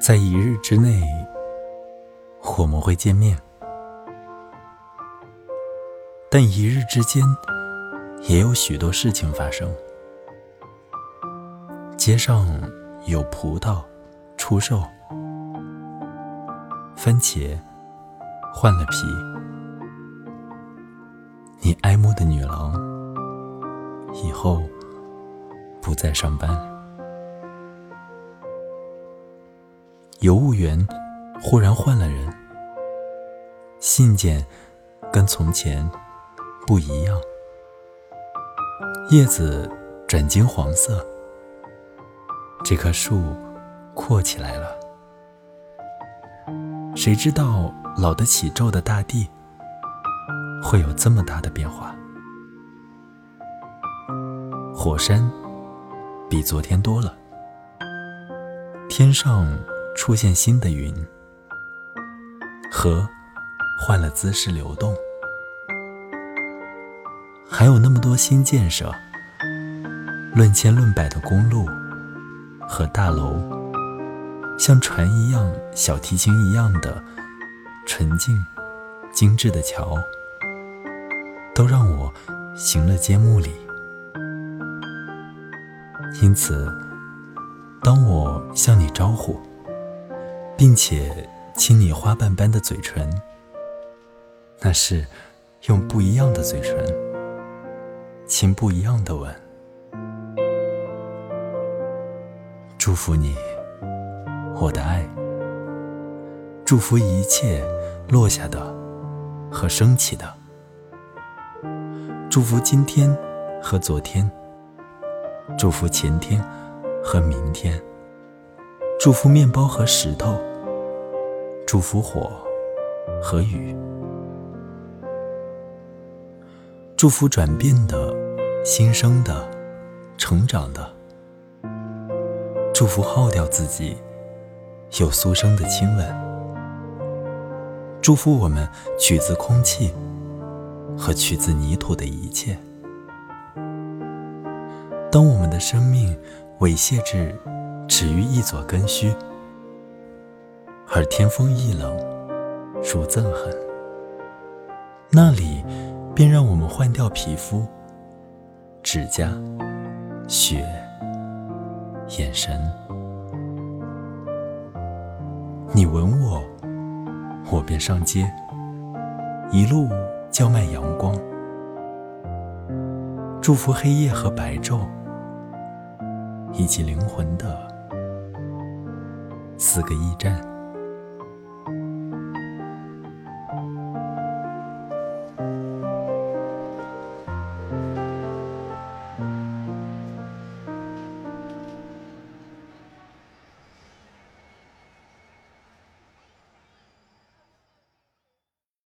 在一日之内，我们会见面，但一日之间也有许多事情发生。街上有葡萄出售，番茄换了皮，你爱慕的女郎以后不再上班。邮务员忽然换了人，信件跟从前不一样，叶子转金黄色，这棵树阔起来了。谁知道老得起皱的大地会有这么大的变化？火山比昨天多了，天上。出现新的云，河换了姿势流动，还有那么多新建设，论千论百的公路和大楼，像船一样、小提琴一样的纯净、精致的桥，都让我行了缄木里。因此，当我向你招呼。并且亲你花瓣般的嘴唇，那是用不一样的嘴唇亲不一样的吻。祝福你，我的爱。祝福一切落下的和升起的。祝福今天和昨天。祝福前天和明天。祝福面包和石头，祝福火和雨，祝福转变的、新生的、成长的，祝福耗掉自己有苏生的亲吻，祝福我们取自空气和取自泥土的一切。当我们的生命猥亵至。止于一撮根须，而天风一冷，如憎恨。那里便让我们换掉皮肤、指甲、血、眼神。你吻我，我便上街，一路叫卖阳光，祝福黑夜和白昼，以及灵魂的。四个驿站。